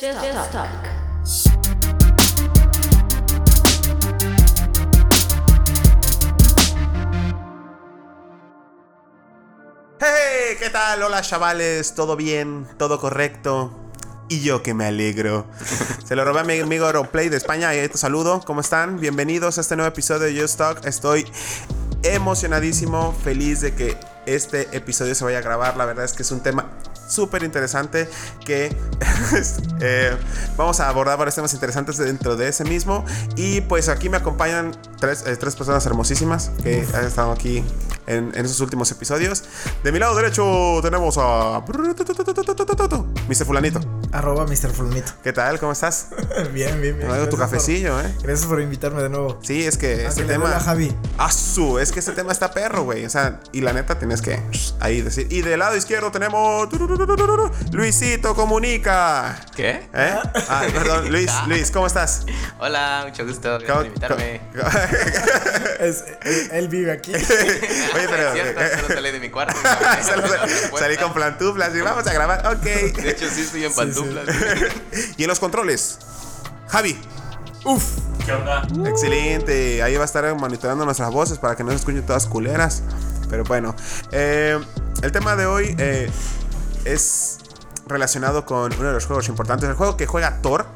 Just, Just talk. ¡Hey! ¿Qué tal? Hola chavales, ¿todo bien? ¿Todo correcto? Y yo que me alegro. Se lo robé a mi amigo Aeroplay de España y ahí te saludo. ¿Cómo están? Bienvenidos a este nuevo episodio de Just Talk. Estoy emocionadísimo, feliz de que este episodio se vaya a grabar. La verdad es que es un tema súper interesante que eh, vamos a abordar varios temas interesantes dentro de ese mismo. Y pues aquí me acompañan tres, eh, tres personas hermosísimas que han estado aquí en, en, esos últimos episodios. De mi lado derecho tenemos a Mr. Fulanito. Arroba Mr. Fulanito. ¿Qué tal? ¿Cómo estás? bien, bien, bien. No, tu cafecillo, por, ¿eh? Gracias por invitarme de nuevo. Sí, es que Ah, este que tema. a Javi. ¡Asu! Es que este tema está perro, güey. O sea, y la neta tienes que ahí decir. Y del lado izquierdo tenemos. Luisito Comunica. ¿Qué? ¿Eh? Ah, perdón, Luis, Luis, ¿cómo estás? Hola, mucho gusto. Gracias por invitarme. Es- él vive aquí. Oye, pero. Es cierto, solo salí de mi cuarto. Salí- Salí con plantuflas y vamos a grabar. Ok. De hecho, sí estoy en pantuflas. Y en los controles, Javi. Uf. ¿Qué onda? Excelente. Ahí va a estar monitoreando nuestras voces para que no se escuchen todas culeras. Pero bueno, eh, el tema de hoy eh, es relacionado con uno de los juegos importantes. El juego que juega Thor.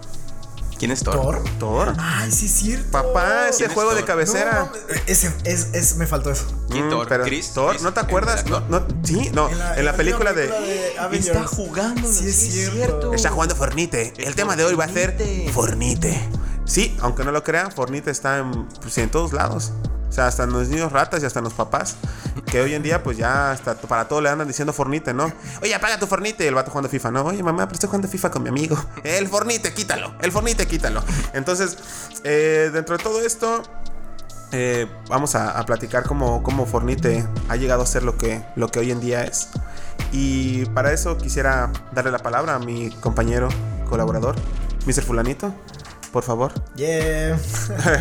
¿Quién es Thor? ¿Thor? Thor. Ay, sí, es cierto. Papá, ese ¿Quién es juego de cabecera. No, ese, es, es- me faltó eso. ¿Quién Mm, Thor? pero ¿Chris? Thor, ¿Chris? ¿no te ¿El acuerdas? No, actor? no, sí, no. En la, película de. Avengers. Está jugando, Sí, es cierto. Está jugando Fornite. El tema de hoy va a ser Fornite. Fornite. Sí, aunque no lo crean, Fornite está en, pues, en todos lados. O sea, hasta los niños ratas y hasta los papás. Que hoy en día, pues ya hasta para todo le andan diciendo Fornite, ¿no? Oye, apaga tu Fornite. El vato jugando FIFA, ¿no? Oye, mamá, pero estoy jugando FIFA con mi amigo. El Fornite, quítalo. El Fornite, quítalo. Entonces, eh, dentro de todo esto, eh, vamos a, a platicar cómo, cómo Fornite ha llegado a ser lo que, lo que hoy en día es. Y para eso quisiera darle la palabra a mi compañero colaborador, Mr. Fulanito, por favor. Yeah.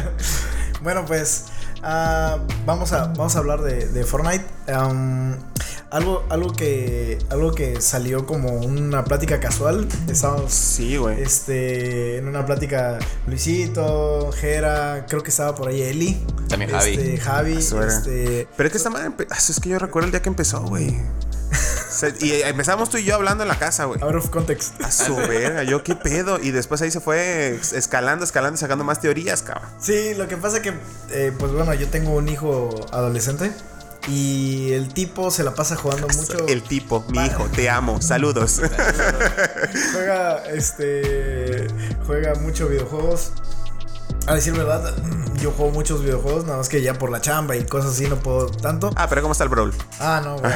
bueno, pues ah, vamos, a, vamos a hablar de, de Fortnite. Algo, algo, que, algo que salió como una plática casual. Estábamos Sí, güey. este, en una plática Luisito, Jera, creo que estaba por ahí Eli. También Javi. Este, Javi, era. este, Pero es que esta madre, ah, es que yo recuerdo el día que empezó, güey. Y empezamos tú y yo hablando en la casa, güey. out of context. A su verga, yo qué pedo. Y después ahí se fue es- escalando, escalando y sacando más teorías, cabrón. Sí, lo que pasa que, eh, pues bueno, yo tengo un hijo adolescente y el tipo se la pasa jugando mucho. El tipo, mi hijo, te amo, saludos. Juega, este, juega mucho videojuegos. A decir verdad, yo juego muchos videojuegos, nada más que ya por la chamba y cosas así no puedo tanto. Ah, pero ¿cómo está el Brawl? Ah, no, güey.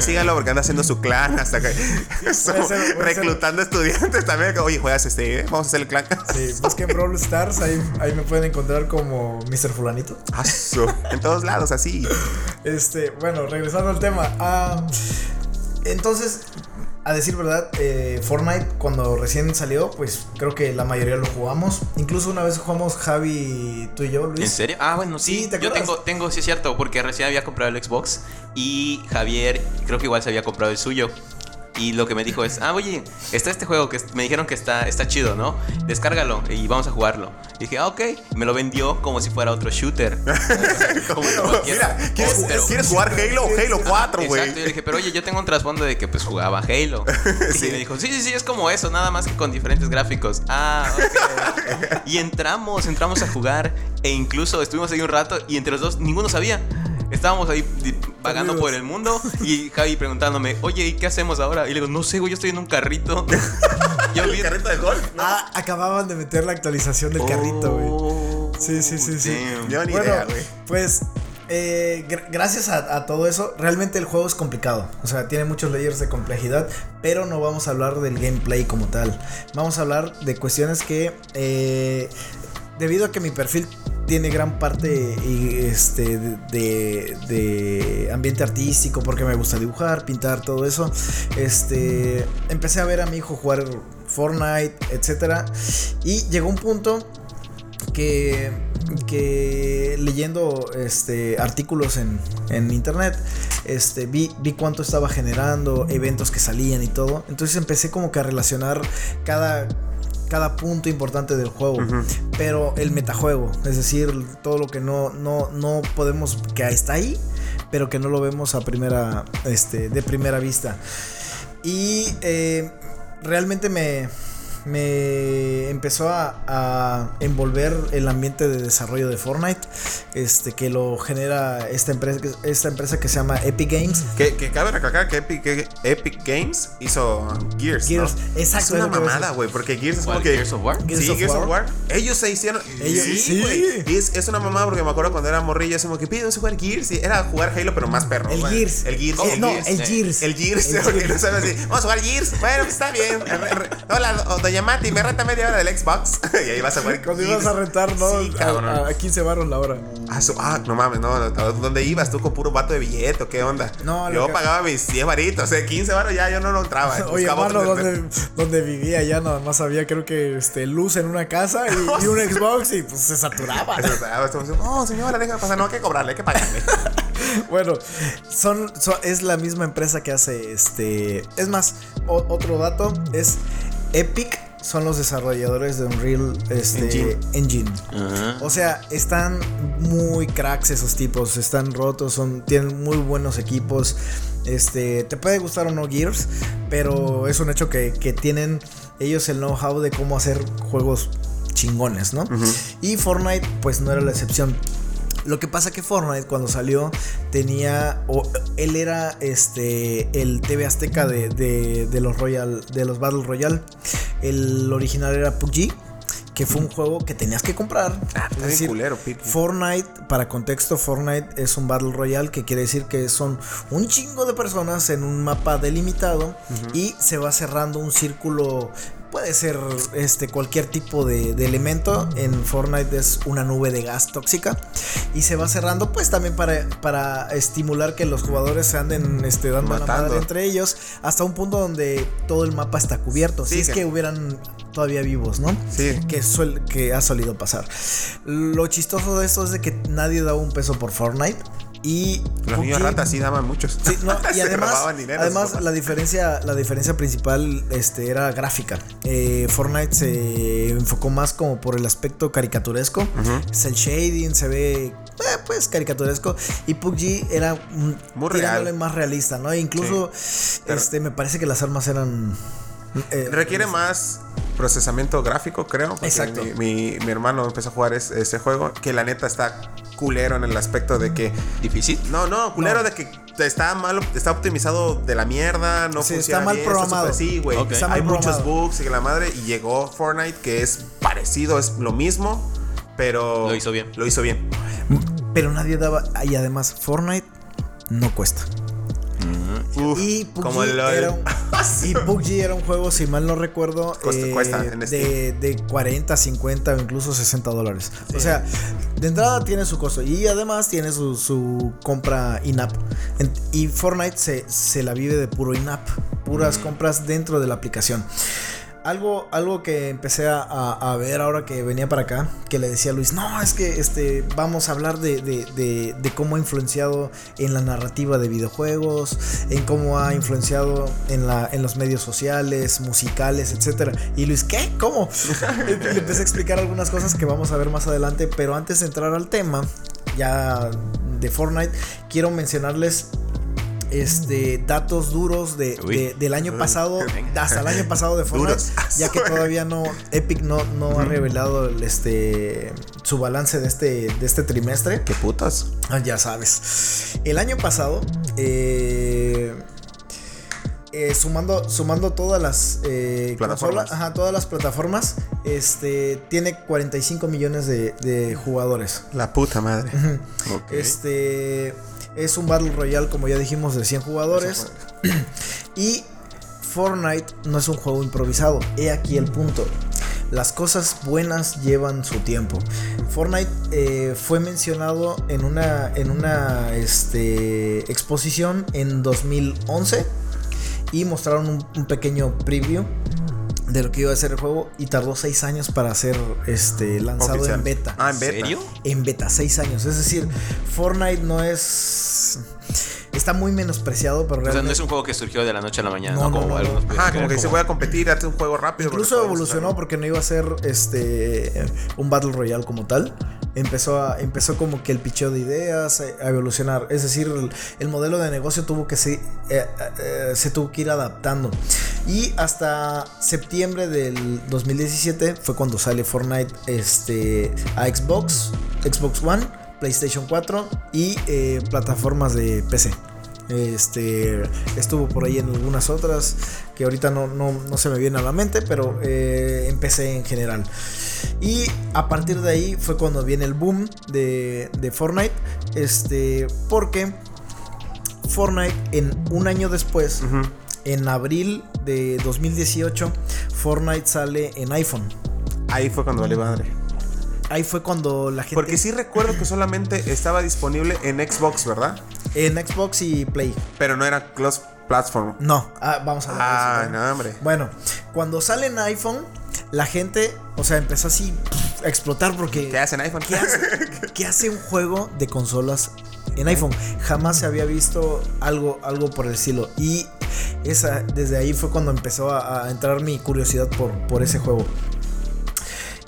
Síganlo porque anda haciendo su clan hasta que ser- ser- reclutando estudiantes también. Oye, juegas este, ¿eh? vamos a hacer el clan. Sí, busquen Brawl Stars, ahí, ahí me pueden encontrar como Mr. Fulanito. Ah, en todos lados, así. Este, bueno, regresando al tema. ah, entonces, a decir verdad, eh, Fortnite cuando recién salió, pues creo que la mayoría lo jugamos. Incluso una vez jugamos Javi, tú y yo, Luis. ¿En serio? Ah, bueno, sí. Sí, ¿te Yo tengo, tengo, sí es cierto, porque recién había comprado el Xbox y Javier creo que igual se había comprado el suyo. Y lo que me dijo es, ah, oye, está este juego que me dijeron que está, está chido, ¿no? Descárgalo y vamos a jugarlo. Y dije, ah, ok. Me lo vendió como si fuera otro shooter. como. Mira, ¿quieres, Oh, pero- ¿quieres jugar Halo o Halo 4, güey? Exacto, yo dije, pero oye, yo tengo un trasfondo de que pues jugaba Halo. Sí. Y me dijo, sí, sí, sí, es como eso, nada más que con diferentes gráficos. Ah, ok. y entramos, entramos a jugar e incluso estuvimos ahí un rato y entre los dos ninguno sabía. Estábamos ahí vagando por el mundo y Javi preguntándome, oye, ¿y qué hacemos ahora? Y le digo, no sé, güey, yo estoy en un carrito. yo vi... carrito de golf? Ah, acababan de meter la actualización del carrito, güey. Oh, Sí, sí, sí, sí. Yo ni Bueno, idea, güey. pues eh, gr- gracias a, a todo eso, realmente el juego es complicado. O sea, tiene muchos layers de complejidad, pero no vamos a hablar del gameplay como tal. Vamos a hablar de cuestiones que, eh, debido a que mi perfil tiene gran parte este, de, de- ambiente artístico, porque me gusta dibujar, pintar, todo eso, este, empecé a ver a mi hijo jugar Fortnite, etcétera, y llegó un punto que, que leyendo este, artículos en, en internet, este, vi, vi cuánto estaba generando, eventos que salían y todo. Entonces empecé como que a relacionar cada cada punto importante del juego, pero el metajuego, es decir, todo lo que no, no, no podemos, que está ahí, pero que no lo vemos a primera, este, de primera vista. Y eh, realmente me, me empezó a, a, envolver el ambiente de desarrollo de Fortnite, este que lo genera esta empresa, esta empresa que se llama Epic Games. Que, que cabe recalcar que Epic, que Epic Games hizo Gears. Gears, ¿no? exacto. Es una mamada, güey, porque Gears es como que. Gears of War? Gears sí, of Gears War. of War. Ellos se hicieron. Ellos- sí, sí. güey. Y Es, es una mamada porque me acuerdo cuando era morrillo, es como que pido jugar Gears. Y era jugar Halo, pero más perro. El güey. Gears. El Gears. Eh, el no, Gears. el Gears. El Gears, El Gears. sabes así. Vamos a jugar Gears. Bueno, pues está bien. Hola, doña Mati, me renta media hora del Xbox. y ahí vas a jugar. Cuando ibas a rentar, ¿no? Sí, a, a 15 baros la hora. Ah, ah, no mames, no, ¿Dónde ibas tú con puro vato de billete qué onda? No, Yo que- pagaba mis 10 varitos, o sea, 15 baros ya yo no lo entraba. Oye, otro- donde, donde vivía ya nada más había creo que este luz en una casa y, y un Xbox y pues se saturaba. Estamos diciendo, No, señora, déjame pasar. No, hay que cobrarle, hay que pagarle. Bueno, son, son- es la misma empresa que hace este. Es más, o- otro dato es Epic son los desarrolladores de Unreal este, Engine. Engine. O sea, están muy cracks esos tipos, están rotos, son, tienen muy buenos equipos. Este, te puede gustar o no Gears, pero es un hecho que, que tienen ellos el know-how de cómo hacer juegos chingones, ¿no? Y Fortnite, pues no era la excepción. Lo que pasa que Fortnite cuando salió tenía o él era este el TV Azteca de, de, de los Royal de los Battle Royale. El original era PUBG, que fue un juego que tenías que comprar. Ah, Es decir, culero. Fortnite, para contexto, Fortnite es un Battle Royale que quiere decir que son un chingo de personas en un mapa delimitado y se va cerrando un círculo. Puede ser este, cualquier tipo de, de elemento. En Fortnite es una nube de gas tóxica. Y se va cerrando, pues también para, para estimular que los jugadores se anden este, dando la Matando. madre entre ellos. Hasta un punto donde todo el mapa está cubierto. Sí, si es que- que hubieran todavía vivos, ¿no? Sí. que, suel- que ha solido pasar. Lo chistoso de esto es de que nadie daba un peso por Fortnite. Y Los niños PUBG ratas sí daban muchos. Sí, no, y además, además la diferencia, la diferencia principal este, era gráfica. Eh, Fortnite se enfocó más como por el aspecto caricaturesco. Es el shading, se ve eh, pues caricaturesco. Y PUBG era Muy tirándole real. más realista, ¿no? E incluso este, me parece que las armas eran. eh, Requiere más procesamiento gráfico, creo. Exacto. Mi, mi- mi hermano empezó a jugar es- ese juego, que la neta está culero en el aspecto de que. ¿Difícil? No, no, culero No. de que está mal, está optimizado de la mierda, no Sí, funciona está mal bien, programado. súper- sí, güey. Está Hay muchos bugs y que la madre. Y llegó Fortnite, que es parecido, es lo mismo, pero. Lo hizo bien. Lo hizo bien. Pero nadie daba. Y además, Fortnite no cuesta. Uf, Y PUBG, como era un, y PUBG era un juego, si mal no recuerdo, Cuesta- eh, cuesta en de, Steam. de 40, 50 o incluso 60 dólares. O sea, de entrada tiene su costo y además tiene su, su compra in-app. Y Fortnite se, se la vive de puro in-app, puras Mm. compras dentro de la aplicación. Algo, algo que empecé a, ver ahora que venía para acá, que le decía a Luis, no, es que este, vamos a hablar de, de- de- cómo ha influenciado en la narrativa de videojuegos, en cómo ha influenciado en, la, en los medios sociales, musicales, etc. Y Luis, ¿qué? ¿Cómo? Y le empecé a explicar algunas cosas que vamos a ver más adelante, pero antes de entrar al tema, ya de Fortnite, quiero mencionarles este datos duros de, del año pasado hasta el año pasado de Fortnite ya que todavía no Epic no, no ha revelado el, este su balance de este de este trimestre. Qué putas. Ah, ya sabes. El año pasado eh, eh, sumando sumando todas las eh, Plataformas. ajá, todas las plataformas este tiene 45 millones de, de jugadores. La puta madre. Este es un Battle Royale, como ya dijimos, de 100 jugadores. y Fortnite no es un juego improvisado. He aquí el punto. Las cosas buenas llevan su tiempo. Fortnite eh, fue mencionado en una, en una este, exposición en 2011 y mostraron un, un pequeño preview de lo que iba a ser el juego y tardó 6 años para ser este, lanzado Oficial. en beta Ah, en beta. ¿Serio? en beta, 6 años. Es decir, Fortnite no es. está muy menospreciado, pero O sea, no es un juego que surgió de la noche a la mañana, No, ¿no? no, Como no, algunos no. Ajá, pueden como que dice, voy a competir, hazte un juego rápido. Incluso evolucionó porque no iba a ser este un Battle Royale como tal. Empezó, a, empezó como que el picheo de ideas eh, a evolucionar. Es decir, el, el modelo de negocio tuvo que eh, eh, se tuvo que ir adaptando. Y hasta septiembre del 2017 fue cuando sale Fortnite este, a Xbox, Xbox One, PlayStation 4 y eh, plataformas de PC. Este estuvo por ahí en algunas otras que ahorita no, no, no se me viene a la mente, pero eh, empecé en general. Y a partir de ahí fue cuando viene el boom de, de Fortnite. Este, porque Fortnite en un año después, en abril de 2018, Fortnite sale en iPhone. Ahí fue cuando valió madre. Ahí fue cuando la gente Porque sí recuerdo que solamente estaba disponible en Xbox, ¿verdad? En Xbox y Play. Pero no era cross platform. No, ah, vamos a ver. Ah, eso, ¿no? hombre. Bueno, cuando sale en iPhone, la gente, o sea, empezó así pff, a explotar porque. ¿Qué hacen iPhone? ¿Qué hace, qué hace un juego de consolas en iPhone? Jamás se había visto algo, algo por el estilo. Y esa, desde ahí fue cuando empezó a, a entrar mi curiosidad por, por ese juego.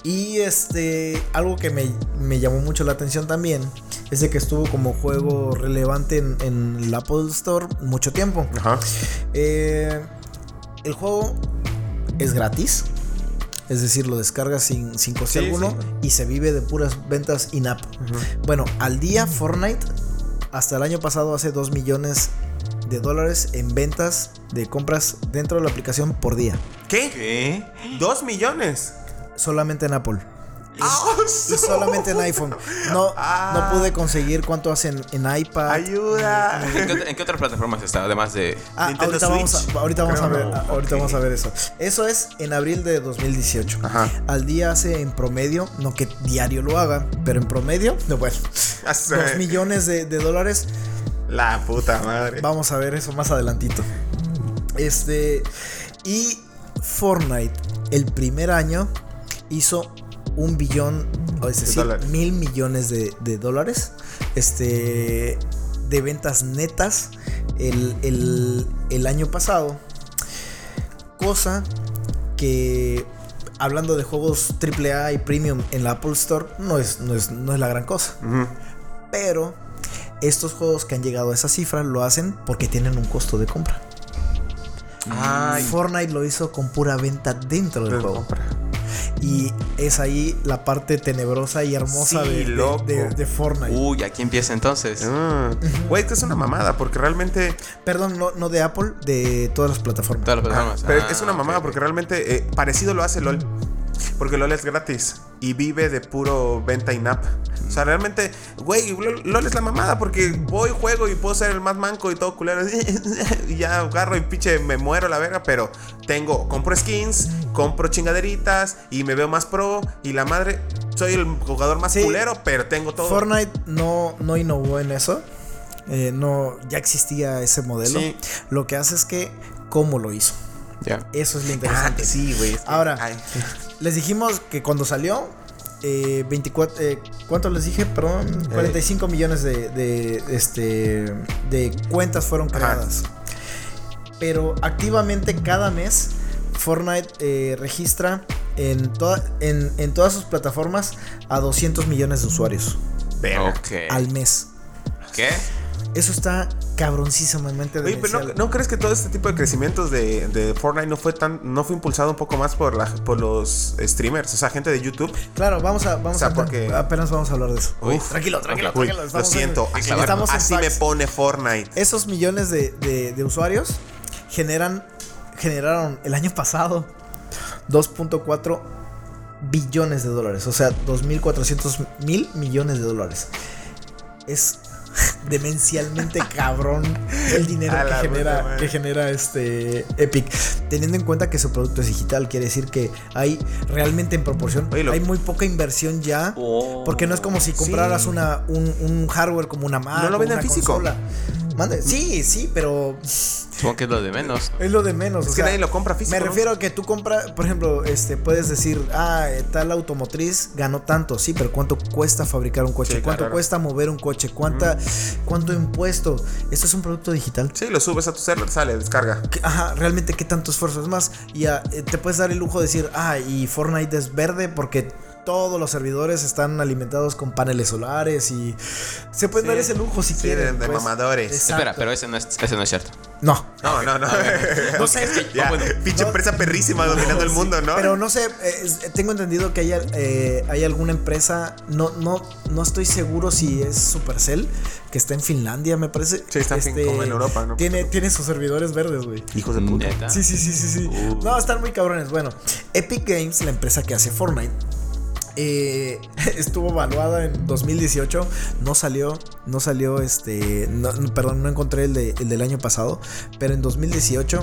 Y este, algo que me, me llamó mucho la atención también es de que estuvo como juego relevante en, en el Apple Store mucho tiempo. Ajá. Eh, el juego es gratis. Es decir, lo descargas sin, sin coste Sí, alguno sí. y se vive de puras ventas in-app. Bueno, al día Fortnite, hasta el año pasado, hace 2 millones de dólares en ventas de compras dentro de la aplicación por día. ¿Qué? ¿Qué? ¿Dos millones? Solamente en Apple. ¡Ah, Y solamente en iPhone. No, Ah. no pude conseguir cuánto hacen en iPad. ¡Ayuda! ¿En qué, en qué otras plataformas está? Además de. Ah, Nintendo ahorita vamos, Switch. a, ahorita vamos a ver, ah, ahorita vamos a ver eso. Eso es en abril de 2018. Ajá. Al día hace en promedio, no que diario lo haga, pero en promedio, no, bueno, Hace- dos millones de, de dólares. La puta madre. Vamos a ver eso más adelantito. Este y Fortnite el primer año hizo un billón, o es decir, dólares. mil millones de, de dólares. Este de ventas netas el, el- el año pasado. Cosa que hablando de juegos AAA y premium en la Apple Store no es, no es, no es la gran cosa. Pero estos juegos que han llegado a esa cifra lo hacen porque tienen un costo de compra. Ay, Fortnite lo hizo con pura venta dentro del de juego. compra. Y es ahí la parte tenebrosa y hermosa Sí, de, de- loco. de- de Fortnite. Uy, aquí empieza entonces. Ah. Güey, es que es una mamada, porque realmente. Perdón, no, no de Apple, de todas las plataformas. Todas las Ah, plataformas. pero Ah, es una mamada, porque realmente eh, parecido lo hace LOL. Porque LOL es gratis y vive de puro venta in-app. O sea, realmente, güey, LOL, es la mamada porque voy, juego y puedo ser el más manco y todo culero. Y ya agarro y pinche me muero la verga, pero tengo, compro skins, compro chingaderitas y me veo más pro. Y la madre, soy el jugador más Sí. culero, pero tengo todo. Fortnite no, no innovó en eso. Eh, no, ya existía ese modelo. Sí. Lo que hace es que, ¿cómo lo hizo? Eso es lo Ah, interesante. sí, güey. es que- Ahora, ay. Les dijimos que cuando salió, eh, 24, eh, ¿cuánto les dije? Perdón, 45 millones de, de, este, de cuentas fueron Ajá. creadas. Pero activamente cada mes Fortnite eh, registra en, toda- en, en todas sus plataformas a 200 millones de usuarios Verga. Ok. al mes. ¿Qué? Eso está cabroncísimamente Oye, pero ¿no, demencial. ¿no crees que todo este tipo de crecimientos de, de Fortnite no fue tan no fue impulsado un poco más por la, por los streamers, o sea, gente de YouTube? Claro, vamos a vamos O sea, a porque- apenas vamos a hablar de eso. Uy. tranquilo, tranquilo, tranquilo. lo en- siento, me- estamos en así me pone Fortnite. Esos millones de, de- de usuarios generan, generaron el año pasado 2.4 billones de dólares. O sea, 2.400 mil millones de dólares. Es demencialmente cabrón el dinero que genera, que genera este Epic. Teniendo en cuenta que su producto es digital, quiere decir que hay realmente en proporción, Oye, lo- hay muy poca inversión ya. Oh. Porque no es como si compraras Sí. una, un, un hardware como una Mac ¿No lo venden físico? consola. Mande- Sí, sí, pero Supongo que es lo de menos. Es lo de menos. Es o que sea, nadie lo compra físico. Me ¿no? refiero a que tú compras, por ejemplo, este, puedes decir, ah, eh, tal automotriz ganó tanto, sí, pero ¿cuánto cuesta fabricar un coche? Sí, ¿Cuánto claro. cuesta mover un coche? ¿Cuánta, ¿Cuánto impuesto? Esto es un producto digital. Sí, lo subes a tu server, sale, descarga. ¿Qué- Ajá, realmente qué tanto esfuerzo es más. Y ah, eh, te puedes dar el lujo de decir, ah, y Fortnite es verde porque todos los servidores están alimentados con paneles solares y se pueden Sí. dar ese lujo si Sí, quieren. de- de pues. mamadores. Exacto. Espera, pero ese no es, ese no es cierto. No, No, no, no. no sé. ya, bueno. pinche No. empresa perrísima dominando el mundo, ¿no? Pero no sé, eh, tengo entendido que hay, eh, hay alguna empresa, no, no, no estoy seguro si es Supercell, que está en Finlandia, me parece. Este, Sí, está en fin- como en Europa, ¿no? Tiene, tiene sus servidores verdes, güey. Hijos de puta. Sí, sí, sí, sí, sí. Uh. No, están muy cabrones. Bueno, Epic Games, la empresa que hace Fortnite, eh, estuvo evaluada en 2018. No salió, no salió este. no- perdón, no encontré el, de- el del año pasado. Pero en 2018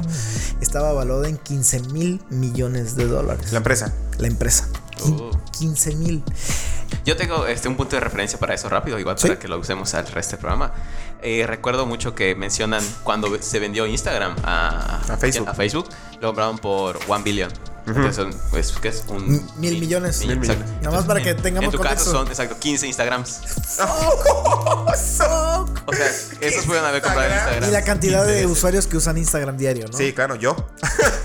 estaba evaluada en 15 mil millones de dólares. La empresa. La empresa. Oh. 15 mil. Yo tengo este, un punto de referencia para eso rápido, igual Sí. para que lo usemos al resto del programa. Eh, recuerdo mucho que mencionan cuando se vendió Instagram a, A Facebook. a Facebook, lo compraron por 1 billion. Entonces, son, pues, ¿qué es? Un, mil millones. mil- Mil exacto. Nada más para que en- tengamos En tu caso son, exacto, 15 Instagrams. Fuck. O sea, esos pueden haber comprado en Instagram. Y la cantidad 15 de veces. usuarios que usan Instagram diario, ¿no? Sí, claro, yo.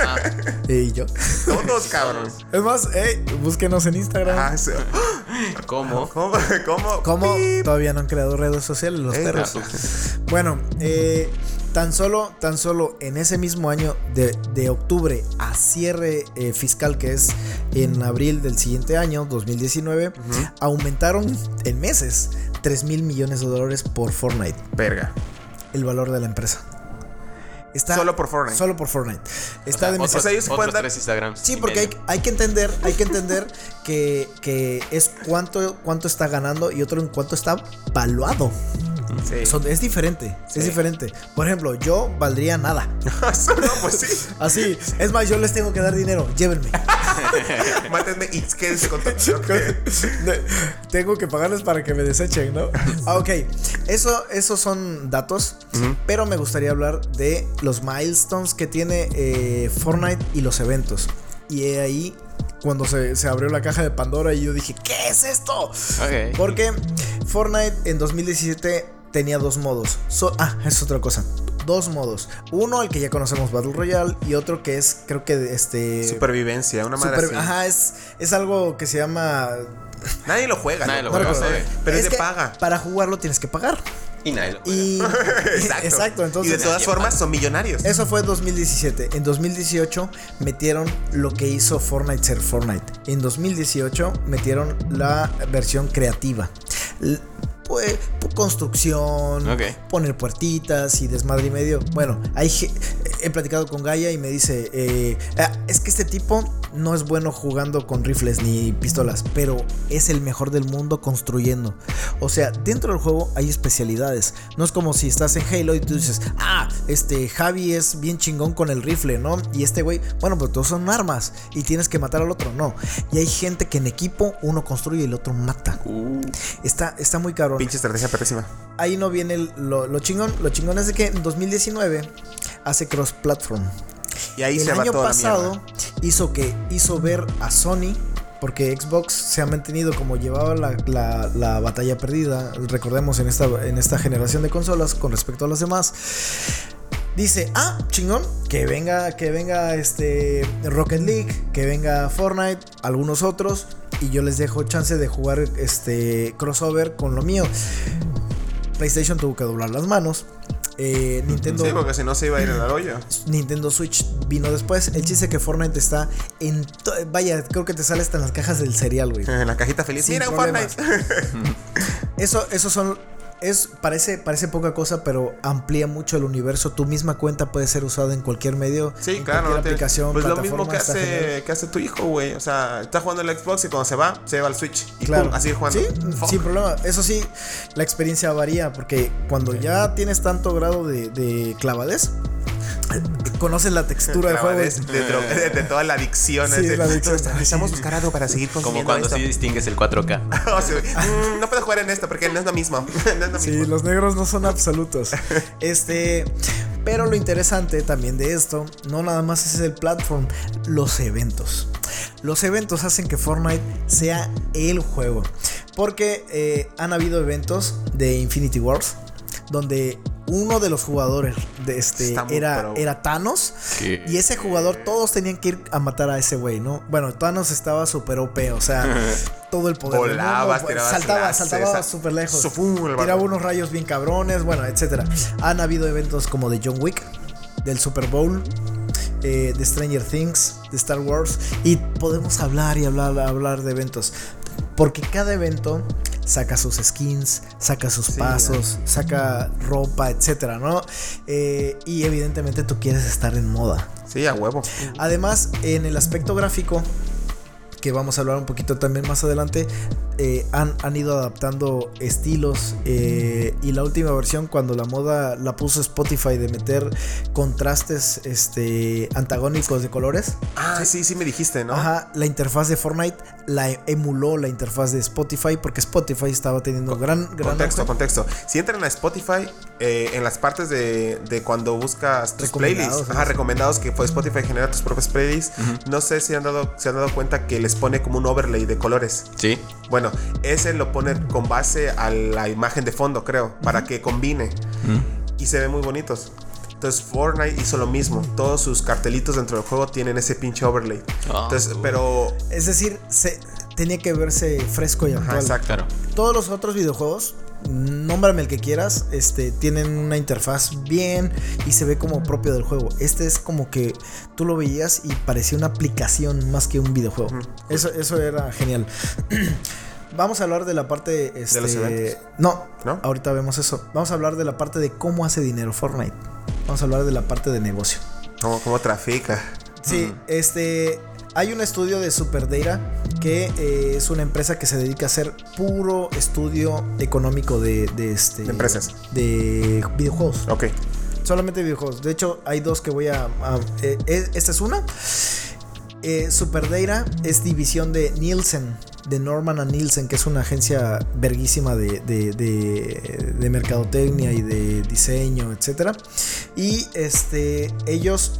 Ah, Y yo. Todos, cabrón. Es más, hey, búsquenos en Instagram. Ah, sí. ¿Cómo? ¿Cómo? ¿Cómo? ¿Cómo? Pip. Todavía no han creado redes sociales los Eh, perros. no. Bueno, eh, tan solo, tan solo en ese mismo año de, de octubre a cierre eh, fiscal que es en abril del siguiente año, 2019, aumentaron en meses 3 mil millones de dólares por Fortnite, Verga. el valor de la empresa. Está Solo por Fortnite. Solo por Fortnite. O Está sea, de otros, O sea, ellos se otros pueden dar- tres Instagrams. Sí, porque hay, hay que entender, hay que entender que, que es cuánto, cuánto está ganando y otro en cuánto está valuado. Sí. Son- es diferente, Sí. es diferente. Por ejemplo, yo valdría nada. no, pues sí. Así, es más, yo les tengo que dar dinero, llévenme. Mátenme y quédense con todo. Tengo que pagarles para que me desechen, ¿no? Ah, ok, eso, esos son datos, pero me gustaría hablar de los milestones que tiene eh, Fortnite y los eventos. Y ahí cuando se, se abrió la caja de Pandora y yo dije, ¿qué es esto? Porque Fortnite en 2017 tenía dos modos. So- ah, es otra cosa. Dos modos. Uno, el que ya conocemos, Battle Royale, y otro que es, creo que este. Supervivencia, una madre super- así. ajá, es, es algo que se llama. Nadie lo juega. Nadie ¿no? lo juega, No. Pero es, que paga. Para jugarlo tienes que pagar. Y nadie lo. Y. Exacto. exacto, y entonces. de todas formas son millonarios. Eso fue 2017. En 2018 metieron lo que hizo Fortnite ser Fortnite. En 2018 metieron la versión creativa. Pues, construcción, poner puertitas y desmadre y medio. Bueno, hay, ge- he platicado con Gaia y me dice, eh, "Ah, es que este tipo no es bueno jugando con rifles ni pistolas, pero es el mejor del mundo construyendo. O sea, dentro del juego hay especialidades. No es como si estás en Halo y tú dices, ah, este Javi es bien chingón con el rifle, ¿no? Y este güey, bueno, pero todos son armas y tienes que matar al otro, no. Y hay gente que en equipo uno construye y el otro mata. Está, está muy caro. Pinche estrategia perrísima. Ahí no viene el- lo, lo chingón. Lo chingón es de que en 2019 hace cross-platform. Y ahí Y el se va año toda pasado hizo que hizo ver a Sony. Porque Xbox se ha mantenido como llevaba la, la- la batalla perdida. Recordemos en esta, en esta generación de consolas con respecto a las demás. Dice, ah, chingón, que venga, que venga este Rocket League, que venga Fortnite, algunos otros, y yo les dejo chance de jugar este crossover con lo mío. PlayStation tuvo que doblar las manos. Eh, Nintendo, Sí, porque si no se iba a ir al hoyo. Nintendo Switch vino después. El chiste que Fortnite está en. Vaya, creo que te sale hasta en las cajas del cereal, güey. En la cajita feliz. Sin Mira, problemas. Fortnite. Eso, eso son. Es, parece, parece poca cosa, pero amplía mucho el universo. Tu misma cuenta puede ser usada en cualquier medio. Sí, en claro. cualquier no te- aplicación. pues lo mismo que hace, que hace tu hijo, güey. O sea, está jugando el Xbox y cuando se va, se va al Switch. Y Claro. pum, así jugando. Sí, Fuck. sin problema. Eso sí, la experiencia varía porque cuando ya tienes tanto grado de, de clavadez, conoces la textura del juego. De, de- de toda la adicción. Sí, ese- la adicción. Necesitamos buscar algo para seguir Como cuando esto. sí distingues el 4K. O sea, mm, no puedo jugar en esto porque no es lo mismo. no es lo Sí, mismo. los negros no son absolutos. Este, Pero lo interesante también de esto, no nada más es el platform, los eventos. Los eventos hacen que Fortnite sea el juego. Porque eh, han habido eventos de Infinity Wars donde uno de los jugadores de este era, era Thanos. ¿Qué? Y ese jugador, todos tenían que ir a matar a ese güey, ¿no? Bueno, Thanos estaba súper OP, o sea, todo el poder. del Volabas, mundo, tirabas saltaba, saltaba súper lejos. Tiraba unos rayos bien cabrones, bueno, etcétera. Han habido eventos como de John Wick, del Super Bowl, eh, de Stranger Things, de Star Wars. Y podemos hablar y hablar, hablar de eventos. Porque cada evento saca sus skins, saca sus pasos, saca ropa, etcétera, ¿no? Eh, y evidentemente tú quieres estar en moda. Sí, a huevo. Además, en el aspecto gráfico, que vamos a hablar un poquito también más adelante, eh, han, han ido adaptando estilos eh, y la última versión cuando la moda la puso Spotify de meter contrastes este, antagónicos de colores, Ah, sí, sí me dijiste, ¿no? ajá, la interfaz de Fortnite la emuló la interfaz de Spotify porque Spotify estaba teniendo gran, gran Contexto, contexto. Si entran a Spotify, eh, en las partes de, de cuando buscas tus playlists, ajá, recomendados que fue Spotify genera tus propias playlists, no sé si han dado, se han dado cuenta que les pone como un overlay de colores. Sí. Bueno, ese lo pone con base a la imagen de fondo, creo, para que combine. Y se ven muy bonitos. Entonces Fortnite hizo lo mismo. Todos sus cartelitos dentro del juego tienen ese pinche overlay. Ah, Entonces, uh. pero... Es decir, se, tenía que verse fresco y Ajá, actual. exacto. Claro. Todos los otros videojuegos, nómbrame el que quieras, este, tienen una interfaz bien y se ve como propio del juego. Este es como que tú lo veías y parecía una aplicación más que un videojuego. Eso, eso era genial. Vamos a hablar de la parte. Este, los eventos? No, ¿No? ahorita vemos eso. Vamos a hablar de la parte de cómo hace dinero Fortnite. Vamos a hablar de la parte de negocio. ¿Cómo, cómo trafica? Sí, este. Hay un estudio de Superdata que eh, es una empresa que se dedica a hacer puro estudio económico de, de este. De empresas. De videojuegos. Ok. Solamente videojuegos. De hecho, hay dos que voy a. a- eh, eh, esta es una. Eh, Superdata es división de Nielsen, de Norman and Nielsen, que es una agencia verguísima de, de, de- de mercadotecnia y de diseño, etc. Y este, ellos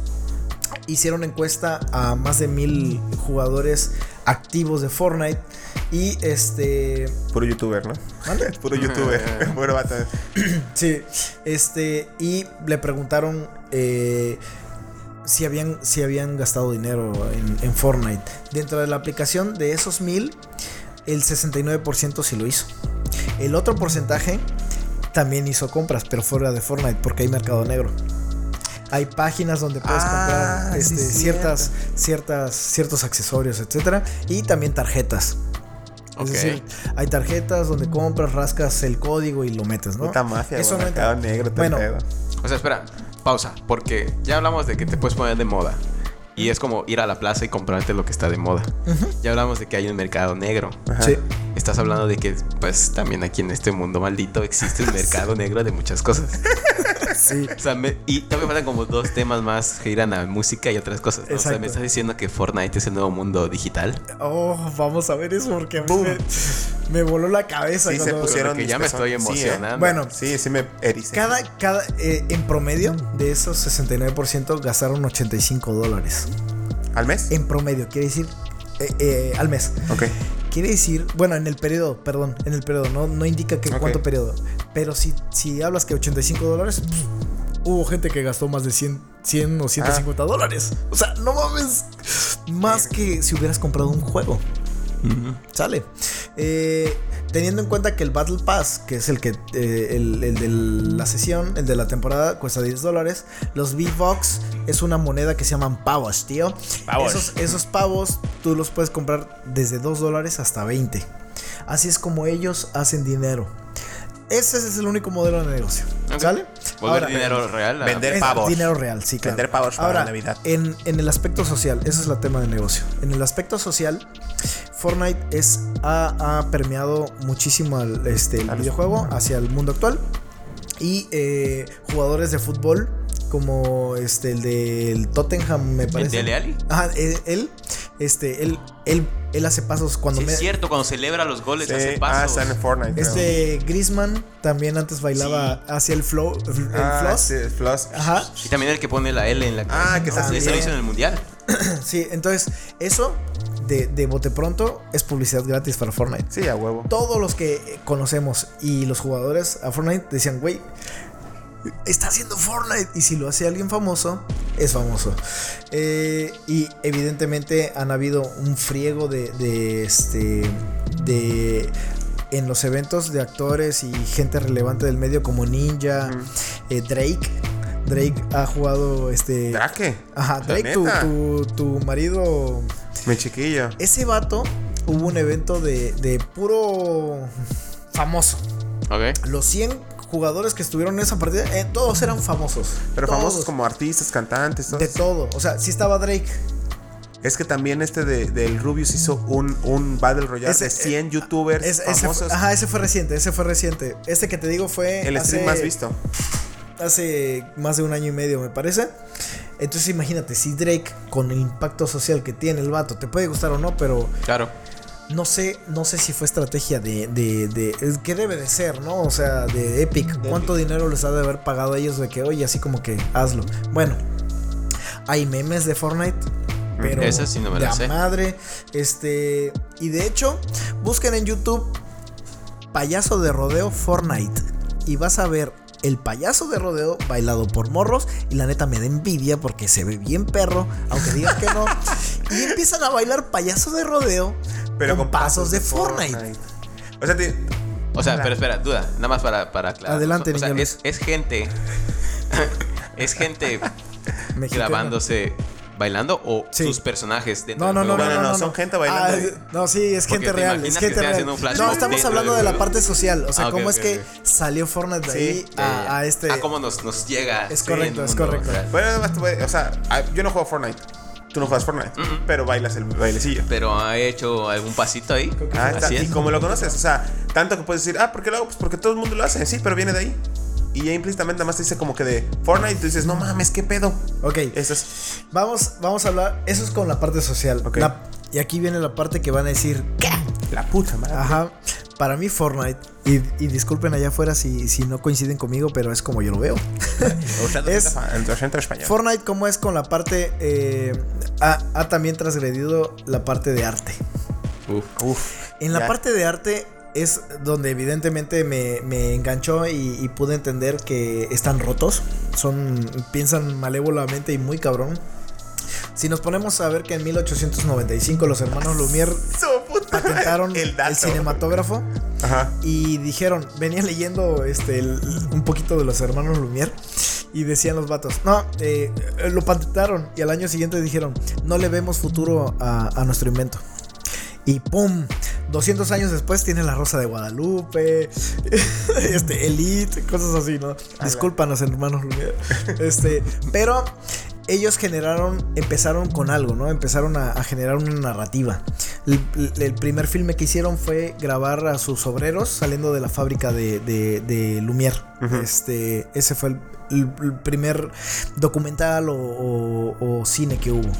hicieron encuesta a más de mil jugadores activos de Fortnite. Y este. Puro youtuber, ¿no? ¿Mande? Puro youtuber. Puro vato. Sí, este, y le preguntaron eh, si, habían, si habían gastado dinero en, en Fortnite. Dentro de la aplicación de esos mil, el 69% sí lo hizo. El otro porcentaje también hizo compras, pero fuera de Fortnite, porque hay mercado negro. Hay páginas donde puedes Ah, comprar este, ciertas, ciertas, ciertos accesorios, etcétera, y también tarjetas. Ok. Es decir, hay tarjetas donde compras, rascas el código y lo metes, ¿no? Puta mafia, Eso no mercado negro, todo Bueno, pedo. O sea, espera, pausa, porque ya hablamos de que te puedes poner de moda. Y es como ir a la plaza y comprarte lo que está de moda. Ya hablamos de que hay un mercado negro. Ajá. Sí. Estás hablando de que, pues, también aquí en este mundo maldito existe un mercado negro de muchas cosas. Sí. O sea, me- y también faltan como dos temas más que giran a música y otras cosas. ¿no? O sea, me estás diciendo que Fortnite es el nuevo mundo digital. Oh, vamos a ver eso porque a mí me, me voló la cabeza. Sí, se pusieron Porque mis ya me estoy. Sí, ¿eh? emocionando. Bueno, Sí, sí me ericé. cada, cada, eh, en promedio de esos 69% gastaron 85 dólares. ¿Al mes? En promedio, quiere decir eh, eh, al mes. Ok. Quiere decir, bueno, en el periodo, perdón, en el periodo, no, no indica que cuánto periodo. Pero si, si hablas que 85 dólares, hubo gente que gastó más de 100, 100 o 150 Ah. dólares. O sea, no mames. Más que si hubieras comprado un juego. Sale. Eh, teniendo en cuenta que el Battle Pass, que es el que eh, el, el de la sesión, el de la temporada, cuesta 10 dólares. Los V-Bucks es una moneda que se llaman pavos, tío. Pavos. Esos, esos pavos tú los puedes comprar desde 2 dólares hasta 20. Así es como ellos hacen dinero. Ese es el único modelo de negocio. Ok. ¿Sale? Volver Ahora, dinero real. a- Vender pavos. Dinero real, sí, claro. Vender pavos para Ahora, Navidad. En, en el aspecto social, ese es el tema de negocio. En el aspecto social, Fortnite es, ha, ha permeado muchísimo al, este, el videojuego hacia el mundo actual. Y eh, jugadores de fútbol, como este, el del Tottenham, me ¿El parece. Dele Alli? Ajá, él, él, este, él, él él hace pasos cuando Sí, me- es cierto, cuando celebra los goles, Sí, hace ah, pasos. está en Fortnite. creo. Este Griezmann también antes bailaba hacia el flow, el Ah, floss. sí, el floss. Ajá. Y también el que pone la L en la Ah, que está Ese lo hizo en el mundial. Sí, entonces eso de, de bote pronto es publicidad gratis para Fortnite. Sí, a huevo. Todos los que conocemos y los jugadores a Fortnite decían, güey, está haciendo Fortnite. Y si lo hace alguien famoso, es famoso. Eh, y evidentemente han habido un friego de, de este. de. En los eventos de actores y gente relevante del medio como Ninja, eh, Drake. Drake ha jugado este. ¿Drake? Ajá, Drake, tu, tu, tu marido. Mi chiquillo. Ese vato hubo un evento de, de puro famoso. Los 100 jugadores que estuvieron en esa partida, eh, todos eran famosos. Pero Todos. famosos como artistas, cantantes, todos. De todo. O sea, sí estaba Drake. Es que también este de, del Rubius hizo un, un Battle Royale Ese- de 100 youtubers Es- ese fue- famosos. ajá, ese fue reciente, ese fue reciente. Este que te digo fue el stream hace- más visto. hace más de un año y medio, me parece. Entonces imagínate, si Drake, con el impacto social que tiene el vato, te puede gustar o no, pero Claro. No sé, no sé si fue estrategia de, de, de- que debe de ser, ¿no? O sea, de Epic. ¿Cuánto dinero les ha de haber pagado a ellos de que, oye, así como que hazlo? Bueno, hay memes de Fortnite. Pero Esa sí no me de la sé. madre. Este. Y de hecho, busquen en YouTube payaso de rodeo Fortnite. Y vas a ver el payaso de rodeo bailado por morros. Y la neta me da envidia porque se ve bien perro, aunque digan que no. y empiezan a bailar payaso de rodeo Pero con, pasos de Fortnite. O sea, te- O sea, Hola. pero espera, duda, nada más para, para aclarar. Adelante, o sea, es, es gente. es gente Mexicana. grabándose bailando o Sí. sus personajes dentro No, no, del no, juego. no, no, no, no, son gente bailando Ah, no, sí, es gente te real, es gente real. haciendo un flash No, estamos hablando de la parte social, o sea, Ah, cómo es que salió Fortnite de Sí, ahí a, este Ah, cómo nos, nos llega. Es correcto, es correcto. Bueno, además tú puedes- o sea, ah, yo no juego Fortnite. Tú no juegas Fortnite. Pero bailas el bailecillo. Pero ha hecho algún pasito ahí. Ah, está. Así Y como lo conoces, o sea, tanto que puedes decir, ah, ¿por qué lo hago? Pues porque todo el mundo lo hace, sí, pero viene de ahí. Y ya implícitamente nada más te dice como que de Fortnite, tú dices, no mames, ¿qué pedo? Ok, Eso es. vamos, vamos a hablar, eso es con la parte social. Ok. La- y aquí viene la parte que van a decir, ¿qué? La puta madre. Ajá, para mí Fortnite, y, y disculpen allá afuera si, si no coinciden conmigo, pero es como yo lo veo. es-. Fortnite como es con la parte, eh, ha, ha también transgredido la parte de arte. Uf. Uf. En la Ya. parte de arte es donde evidentemente me, me enganchó y, y pude entender que están rotos. Son. piensan malévolamente y muy cabrón. Si nos ponemos a ver que en 1895 los hermanos Lumière. Patentaron el cinematógrafo Ajá. y dijeron, venía leyendo este el- un poquito de los hermanos Lumière y decían los vatos, no, eh, lo patentaron y al año siguiente dijeron, no le vemos futuro a, a nuestro invento. Y ¡pum! 200 años después tiene la Rosa de Guadalupe, este, Elite, cosas así, ¿no? Discúlpanos, hermanos Lumière. Este, pero ellos generaron, empezaron con algo, ¿no? Empezaron a, a generar una narrativa. El, el primer filme que hicieron fue grabar a sus obreros saliendo de la fábrica de, de, de Lumière. Este, ese fue el, el- el primer documental o, o- o cine que hubo.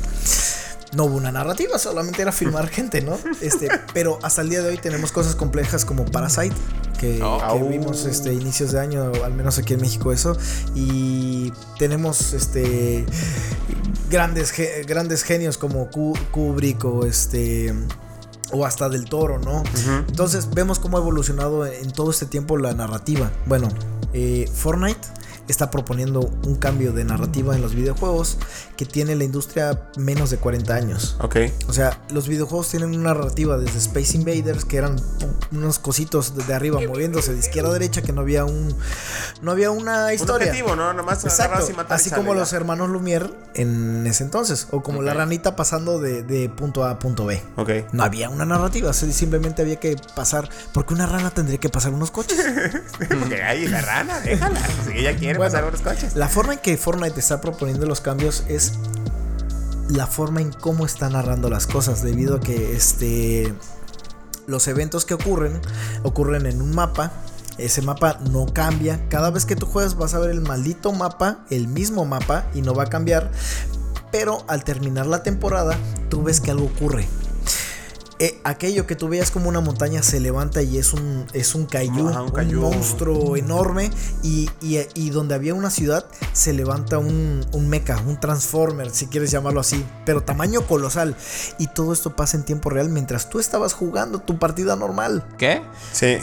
No hubo una narrativa, solamente era filmar gente, ¿no? Este, pero hasta el día de hoy tenemos cosas complejas como Parasite, que, Oh. que Au. vimos este inicios de año, al menos aquí en México eso, y tenemos este grandes grandes genios como Ku- Kubrick o este o hasta del Toro, ¿no? Entonces vemos cómo ha evolucionado en todo este tiempo la narrativa. Bueno, eh, Fortnite está proponiendo un cambio de narrativa en los videojuegos que tiene la industria menos de 40 años. Ok. O sea, los videojuegos tienen una narrativa desde Space Invaders que eran unos cositos desde arriba moviéndose de izquierda a derecha que no había un no había una Un historia. objetivo, ¿no? Nomás Exacto, y matar así como los hermanos Lumière en ese entonces, o como la ranita pasando de, de punto A a punto B. Ok. No había una narrativa, si- simplemente había que pasar, porque una rana tendría que pasar unos coches. Porque ahí la rana, déjala. Si ella quiere Bueno. pasar unos coches. La forma en que Fortnite está proponiendo los cambios es la forma en cómo está narrando las cosas, debido a que este los eventos que ocurren ocurren en un mapa. Ese mapa no cambia. Cada vez que tú juegas vas a ver el maldito mapa, el mismo mapa, y no va a cambiar. Pero al terminar la temporada, tú ves que algo ocurre. Eh, aquello que tú veías como una montaña se levanta y es un, es un Ajá, un monstruo enorme. Y, y- y donde había una ciudad se levanta un, un mecha, un transformer, si quieres llamarlo así, pero tamaño colosal. Y todo esto pasa en tiempo real mientras tú estabas jugando tu partida normal. ¿Qué? Sí.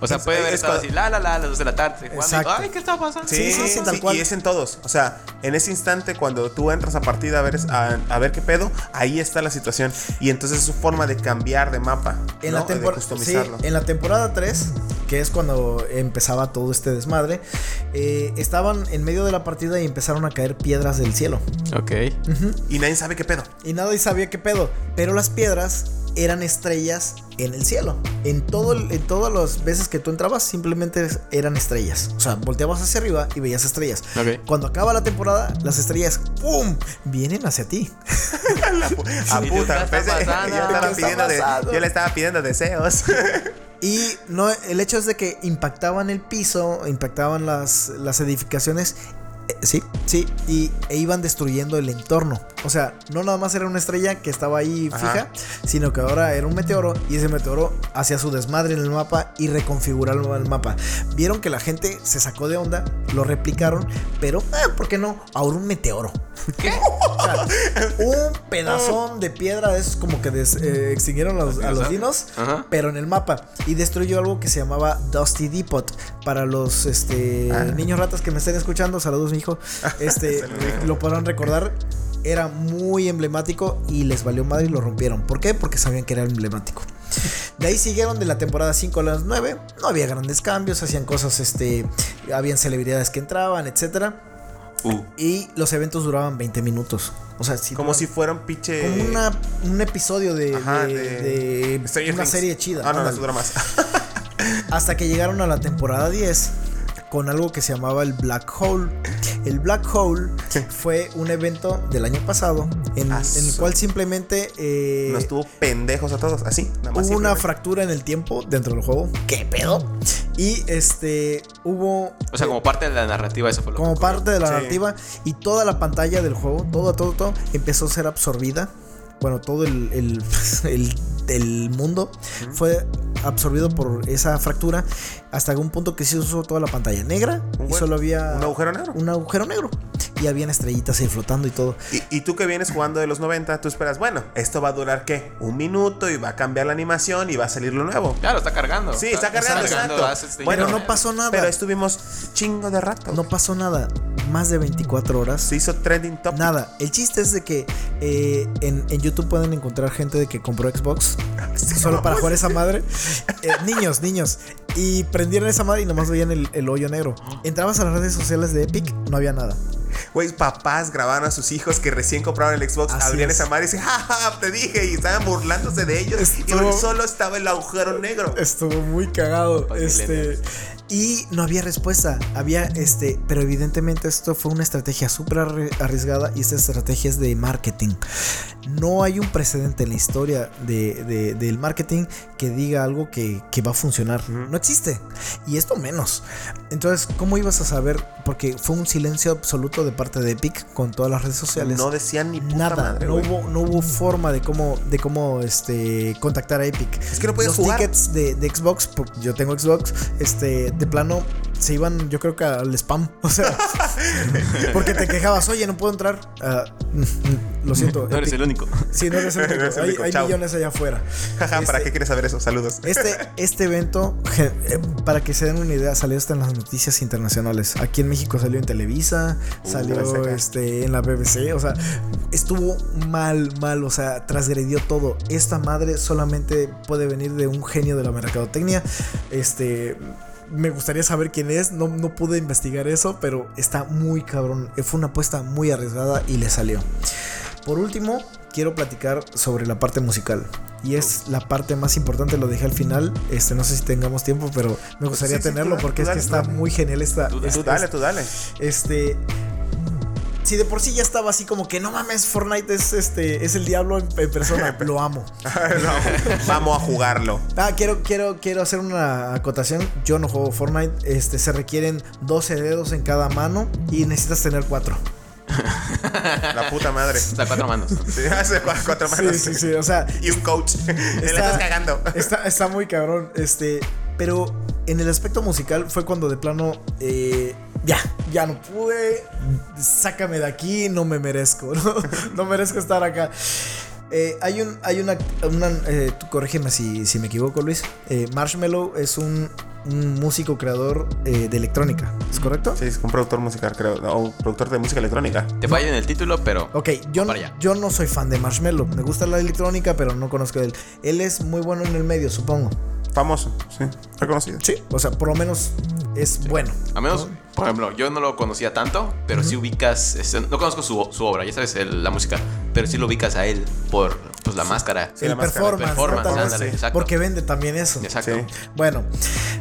O sea, Es- puede haber es estado así, la, la, la, a las 2 de la tarde. jugando y, Exacto. Ay, ¿qué está pasando? Sí, Sí, sí, sí, tal cual. Y es en todos. O sea, en ese instante, cuando tú entras a partida a ver, a, a ver qué pedo, ahí está la situación. Y entonces es su forma de cambiar de mapa. En, ¿no? la tempor- en la temporada 3, que es cuando empezaba todo este desmadre, eh, estaban en medio de la partida y empezaron a caer piedras del cielo. Ok. Y nadie sabe qué pedo. Y nadie sabía qué pedo. Pero las piedras eran estrellas en el cielo. En, todo, en todas las veces que tú entrabas, simplemente eran estrellas. O sea, volteabas hacia arriba y veías estrellas. Cuando acaba la temporada, las estrellas, ¡pum! vienen hacia ti. A Sí, puta, yo, estaba ¿Qué está pidiendo de- pasando? yo le estaba pidiendo deseos. Y no, el hecho es de que impactaban el piso, impactaban las, las edificaciones. Eh, Sí, sí, y e iban destruyendo el entorno. O sea, no nada más era una estrella que estaba ahí Ajá. fija, sino que ahora era un meteoro y ese meteoro hacía su desmadre en el mapa y reconfiguraba el mapa. Vieron que la gente se sacó de onda, lo replicaron, pero eh, ¿por qué no? Ahora un meteoro. O sea, un pedazón de piedra esos como que des- eh, extinguieron a los, a los dinos, Ajá. pero en el mapa. Y destruyó algo que se llamaba Dusty Depot. Para los este, Ah. niños ratas que me estén escuchando, saludos, mi hijo. Este, lo podrán recordar. Era muy emblemático y les valió madre y lo rompieron. ¿Por qué? Porque sabían que era emblemático. De ahí siguieron de la temporada 5 a las 9. No había grandes cambios, hacían cosas, este, habían celebridades que entraban, etcétera. Uh. Y los eventos duraban 20 minutos. O sea, sí Como duraban- si fuera un pinche. como una, un episodio de, Ajá, de- de- de Stranger una Things. serie chida. Ah, no, no, dura más. Hasta que llegaron a la temporada 10 con algo que se llamaba el Black Hole. El Black Hole fue un evento del año pasado en, en el cual simplemente eh, Nos tuvo pendejos a todos, así, nada más. hubo una fractura en el tiempo dentro del juego. ¿Qué pedo? Y este hubo O sea, como parte de la narrativa, eso fue lo como que parte de la Sí. narrativa y toda la pantalla del juego, todo, todo, todo, empezó a ser absorbida. Bueno, todo el, el, el- el mundo fue absorbido por esa fractura hasta algún punto que se usó toda la pantalla negra Un y solo había un agujero negro. un agujero negro y habían estrellitas ahí flotando y todo. Y, y tú que vienes jugando de los 90, tú esperas, bueno, esto va a durar qué? Un minuto y va a cambiar la animación y va a salir lo nuevo. Claro, está cargando. Sí, está cargando, exacto. de- Bueno, no pasó nada. Pero estuvimos chingo de rato. No pasó nada. Más de 24 horas. Se hizo trending top. Nada, el chiste es de que eh, en, en YouTube pueden encontrar gente de que compró Xbox solo para jugar esa madre. Eh, niños, niños. Y prendieron esa madre y nomás veían el, el hoyo negro. Entrabas a las redes sociales de Epic, no había nada. Güey, papás grababan a sus hijos que recién compraron el Xbox, Así abrían es. esa madre y decían, jaja, te dije, y estaban burlándose de ellos. Y solo estaba el agujero negro. Estuvo muy cagado. Este. Y no había respuesta. Había este. Pero evidentemente esto fue una estrategia súper arri- arriesgada. Y esta estrategia es de marketing. No hay un precedente en la historia de, de- del marketing que diga algo que, que va a funcionar. No existe. Y esto menos. Entonces, ¿cómo ibas a saber? Porque fue un silencio absoluto de parte de Epic con todas las redes sociales. No decían ni puta Nada, madre, no hubo, no hubo forma de cómo, de cómo este, contactar a Epic. Es que no puedes Los jugar. tickets de, de Xbox, porque yo tengo Xbox, este, de plano se iban, yo creo que al spam. O sea, porque te quejabas, oye, no puedo entrar. Ah, lo siento. No eres el único. Sí, no eres el único. No eres el Hay, único, hay chao. millones allá afuera. Jaja, ¿para Este- qué quieres saber eso? Saludos. Este, este evento, eh, para que se den una idea, salió hasta en las noticias internacionales. Aquí en México salió en Televisa, Uh, salió este, en la BBC. O sea, estuvo mal, mal. O sea, transgredió todo. Esta madre solamente puede venir de un genio de la mercadotecnia. Este. Me gustaría saber quién es, no, no pude investigar eso, pero está muy cabrón. Fue una apuesta muy arriesgada y le salió. Por último, quiero platicar sobre la parte musical. Y es la parte más importante, lo dejé al final. Este, no sé si tengamos tiempo, pero me gustaría sí, sí, tenerlo dale, porque es que dale, está muy genial esta. Tú dale. este- Tú dale, tú dale. Este. Si de por sí ya estaba así como que no mames, Fortnite es este. es el diablo en, en persona. lo amo. No, vamos a jugarlo. Ah, quiero, quiero, quiero hacer una acotación. Yo no juego Fortnite. Este, se requieren 12 dedos en cada mano y necesitas tener 4. La puta madre. O sea, cuatro manos. Sí, hace cua- cuatro Sí, manos. sí, sí. O sea, Y un coach. Le estás cagando. Está, está muy cabrón. Este. Pero en el aspecto musical fue cuando de plano. eh, ya, ya no pude. Sácame de aquí, no me merezco. No, no merezco estar acá. Eh, hay un, hay una, una, eh, tú corrígeme si, si me equivoco, Luis. Eh, Marshmello es un, un músico creador eh, de electrónica, ¿es correcto? Sí, es un productor musical, creo. O productor de música electrónica. Te falla en el título, pero. Ok, yo, yo no soy fan de Marshmello. Me gusta la electrónica, pero no conozco de él. Él es muy bueno en el medio, supongo. Famoso, sí. Reconocido. Sí, o sea, por lo menos es bueno. A menos, por ejemplo, yo no lo conocía tanto, pero sí ubicas. no conozco su, su obra, ya sabes, el- la música. Pero sí lo ubicas a él por pues, la máscara. Sí, el la performance. Porque vende también eso. Exacto. Sí. Bueno,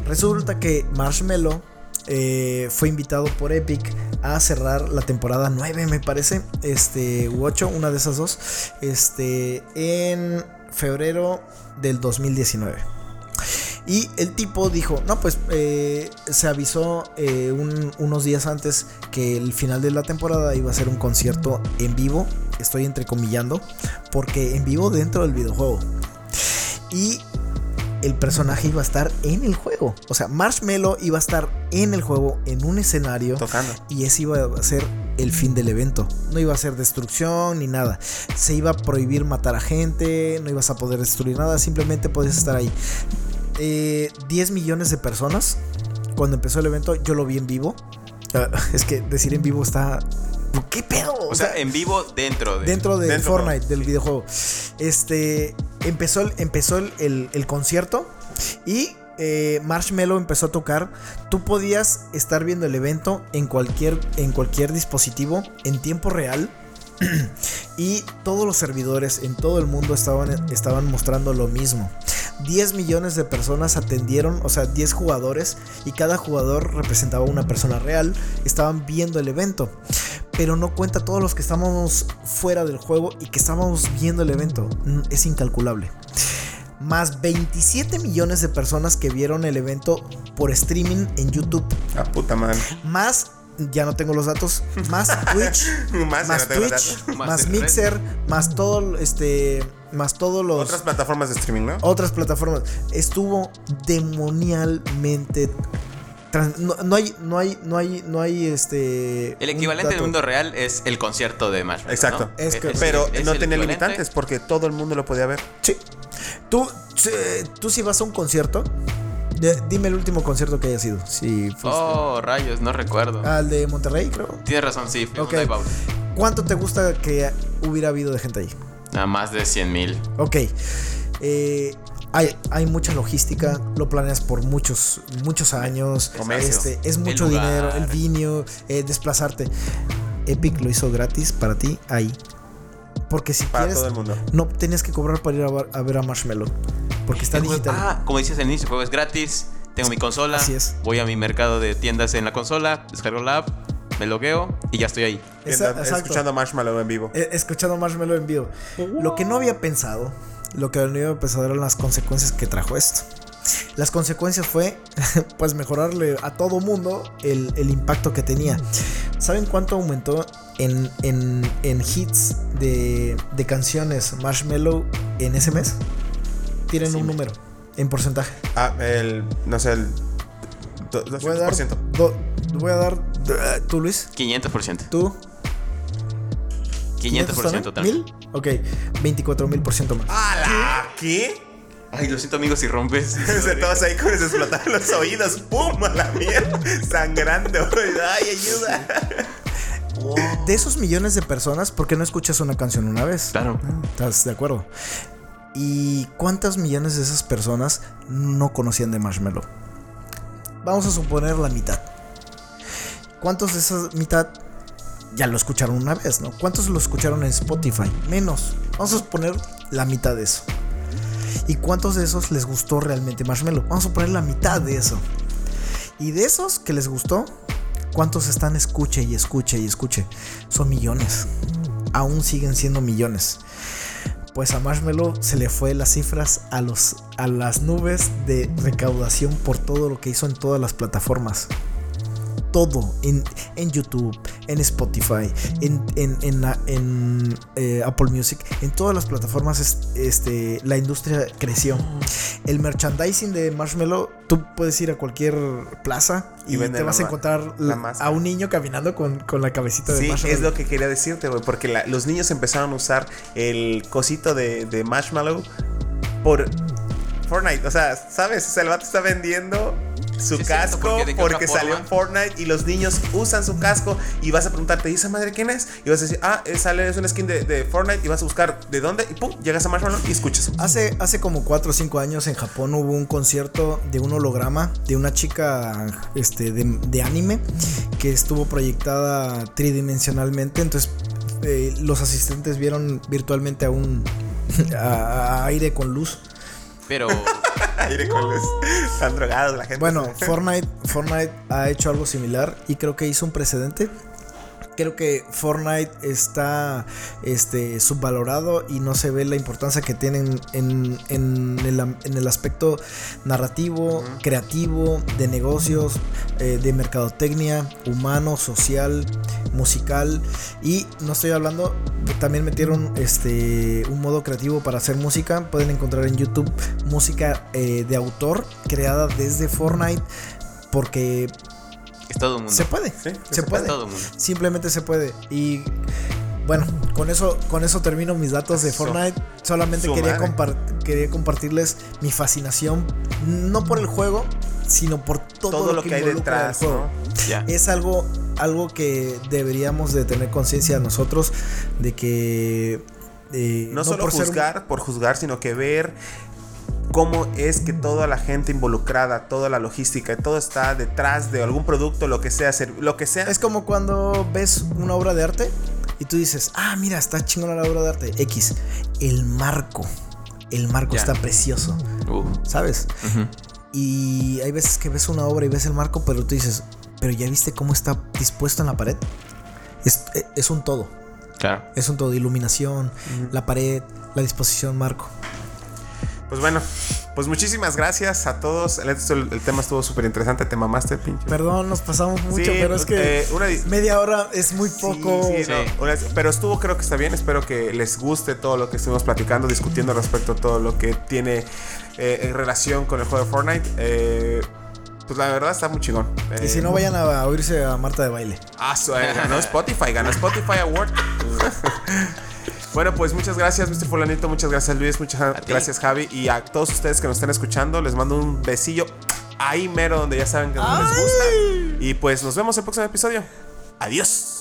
resulta que Marshmello eh, fue invitado por Epic a cerrar la temporada 9, me parece, este, u 8, una de esas dos, este, en febrero del 2019. Y el tipo dijo, no, pues eh, se avisó eh, un- unos días antes que el final de la temporada iba a ser un concierto en vivo, estoy entrecomillando, porque en vivo dentro del videojuego. Y el personaje iba a estar en el juego. O sea, Marshmello iba a estar en el juego, en un escenario. Tocando. Y ese iba a ser el fin del evento. No iba a ser destrucción ni nada. Se iba a prohibir matar a gente, no ibas a poder destruir nada, simplemente podías estar ahí. Eh, 10 millones de personas. Cuando empezó el evento, yo lo vi en vivo. Ah, es que decir en vivo está. ¿Qué pedo? O sea, en vivo dentro de. dentro de Dentro, Fortnite, del videojuego. Este empezó el, empezó el, el- el concierto y eh, Marshmello empezó a tocar. Tú podías estar viendo el evento en cualquier, en cualquier dispositivo en tiempo real. y todos los servidores en todo el mundo estaban, estaban mostrando lo mismo. 10 millones de personas atendieron, o sea, 10 jugadores y cada jugador representaba una persona real, estaban viendo el evento. Pero no cuenta todos los que estábamos fuera del juego y que estábamos viendo el evento. Mm, Es incalculable. Más 27 millones de personas que vieron el evento por streaming en YouTube. La puta madre. Más, ya no tengo los datos, más Twitch, Más, no Twitch. Más. Mixer, más todo, este, más todos los Otras plataformas de streaming, ¿no? otras plataformas. Estuvo demonialmente trans- no, no hay no hay no hay no hay este El equivalente del mundo real es el concierto de Marshmallow. Exacto. ¿no? Es que- Pero es no tenía limitantes porque todo el mundo lo podía ver. Sí. Tú tú si vas a un concierto, dime el último concierto que haya sido. Si fuiste Oh, rayos, no recuerdo. al de Monterrey, creo. Tienes razón, sí, fue Ok. un dive out. ¿Cuánto te gusta que hubiera habido de gente ahí? A más de 100 mil. Ok. Eh, hay, hay mucha logística, lo planeas por muchos, muchos años. Comercio. Este, es mucho dinero, el vinio, eh, desplazarte. Epic lo hizo gratis para ti ahí. Porque si Para quieres, todo el mundo. no tenías que cobrar para ir a, ver- a ver a Marshmallow. Porque está digital. Ah, como dices al inicio, el juego es gratis. Tengo mi consola. Así es. Voy a mi mercado de tiendas en la consola, descargo la app, me logueo y ya estoy ahí. Exacto. escuchando Marshmallow en vivo. Eh, escuchando Marshmallow en vivo. Lo que no había pensado, lo que no había pensado eran las consecuencias que trajo esto. Las consecuencias fue, pues, mejorarle a todo mundo el, el impacto que tenía. ¿Saben cuánto aumentó en, en- en hits de, de canciones Marshmallow en ese mes? Tienen un número, en porcentaje. Ah, el. No sé, el. do- Voy a dar. 200%. do- voy a dar. ¿Tú, Luis? 500%. ¿Tú? 500% también. ¿Mil? Ok, 24 mil por ciento más. ¡Hala! ¿Qué? Ay, lo siento, amigos, si rompes. Se todos ahí con se explotaron los oídos. ¡Pum! A la mierda. Sangrando. ¡Ay, ayuda! De esos millones de personas, ¿por qué no escuchas una canción una vez? Claro. ¿Estás de acuerdo? ¿Y cuántas millones de esas personas no conocían de Marshmallow? Vamos a suponer la mitad. ¿Cuántos de esa mitad ya lo escucharon una vez, no? ¿Cuántos lo escucharon en Spotify? Menos. Vamos a suponer la mitad de eso. ¿Y cuántos de esos les gustó realmente Marshmallow? Vamos a poner la mitad de eso. Y de esos que les gustó, ¿cuántos están escuche y escuche y escuche? Son millones. Aún siguen siendo millones. Pues a Marshmallow se le fue las cifras a, los, a las nubes de recaudación por todo lo que hizo en todas las plataformas. Todo en, en YouTube, en Spotify, en, en, en, la- en, eh, Apple Music, en todas las plataformas es- este, la industria creció. El merchandising de Marshmallow, tú puedes ir a cualquier plaza Y te vas a encontrar la a un niño caminando con, con la cabecita de Sí, Marshmallow. es lo que quería decirte, güey, porque la- los niños empezaron a usar el cosito de, de Marshmallow por Fortnite. O sea, ¿sabes? O sea, el vato está vendiendo su Sí, es cierto, casco porque salió en. Fortnite y los niños usan su casco y vas a preguntarte, ¿y esa madre quién es? Y vas a decir, ah, es, sale, es una skin de, de Fortnite y vas a buscar de dónde y pum, llegas a Marshmallow y escuchas. Hace, hace como 4 o 5 años en Japón hubo un concierto de un holograma de una chica este, de, de anime que estuvo proyectada tridimensionalmente. Entonces eh, los asistentes vieron virtualmente a un a- a aire con luz. Pero Aire con los- Están drogados la gente. Bueno, Fortnite, Fortnite ha hecho algo similar y creo que hizo un precedente. Creo que Fortnite está este, subvalorado y no se ve la importancia que tienen en, en el, am- en el aspecto narrativo, creativo, de negocios, eh, de mercadotecnia, humano, social, musical. Y no estoy hablando, también metieron este, un modo creativo para hacer música. Pueden encontrar en YouTube música eh, de autor creada desde Fortnite porque es todo el mundo. se puede. Sí, se puede. todo el mundo. Simplemente se puede. Y bueno, con eso, con eso termino mis datos de. Fortnite. Solamente quería, quería compartirles mi fascinación, no por el juego, sino por todo, todo, lo que, hay detrás, juego. ¿no? Es algo, algo que deberíamos de tener conciencia nosotros de que eh, No, solo por ser juzgar por juzgar, sino que ver cómo es que toda la gente involucrada, toda la logística, todo está detrás de algún producto, lo que sea, lo que sea. Es como cuando ves una obra de arte y tú dices, ah, mira, está chingona la obra de arte. X, el marco. El marco Ya. está precioso, Uh, ¿sabes? Y hay veces que ves una obra y ves el marco, pero tú dices, pero ya viste cómo está dispuesto en la pared. Es, e- es un todo. Claro. Es un todo. Iluminación, la pared, la disposición, marco. Pues bueno, pues muchísimas gracias a todos. El, el tema estuvo súper interesante, te mamaste, pinche. Perdón, nos pasamos mucho, Sí, pero es que eh, una dis- media hora es muy poco. sí, Sí. no, una- pero estuvo, creo que está bien. Espero que les guste todo lo que estuvimos platicando, discutiendo respecto a todo lo que tiene eh, en relación con el juego de Fortnite. Eh, pues la verdad está muy chingón. Y Eh, si no, vayan a oírse a Marta de baile. Ah, ganó Spotify, ganó Spotify Award. Bueno, pues muchas gracias, Mr. Fulanito. Muchas gracias, Luis. Muchas gracias, Javi. Y a todos ustedes que nos están escuchando, les mando un besillo ahí mero donde ya saben que no les gusta. Y pues nos vemos en el próximo episodio. Adiós.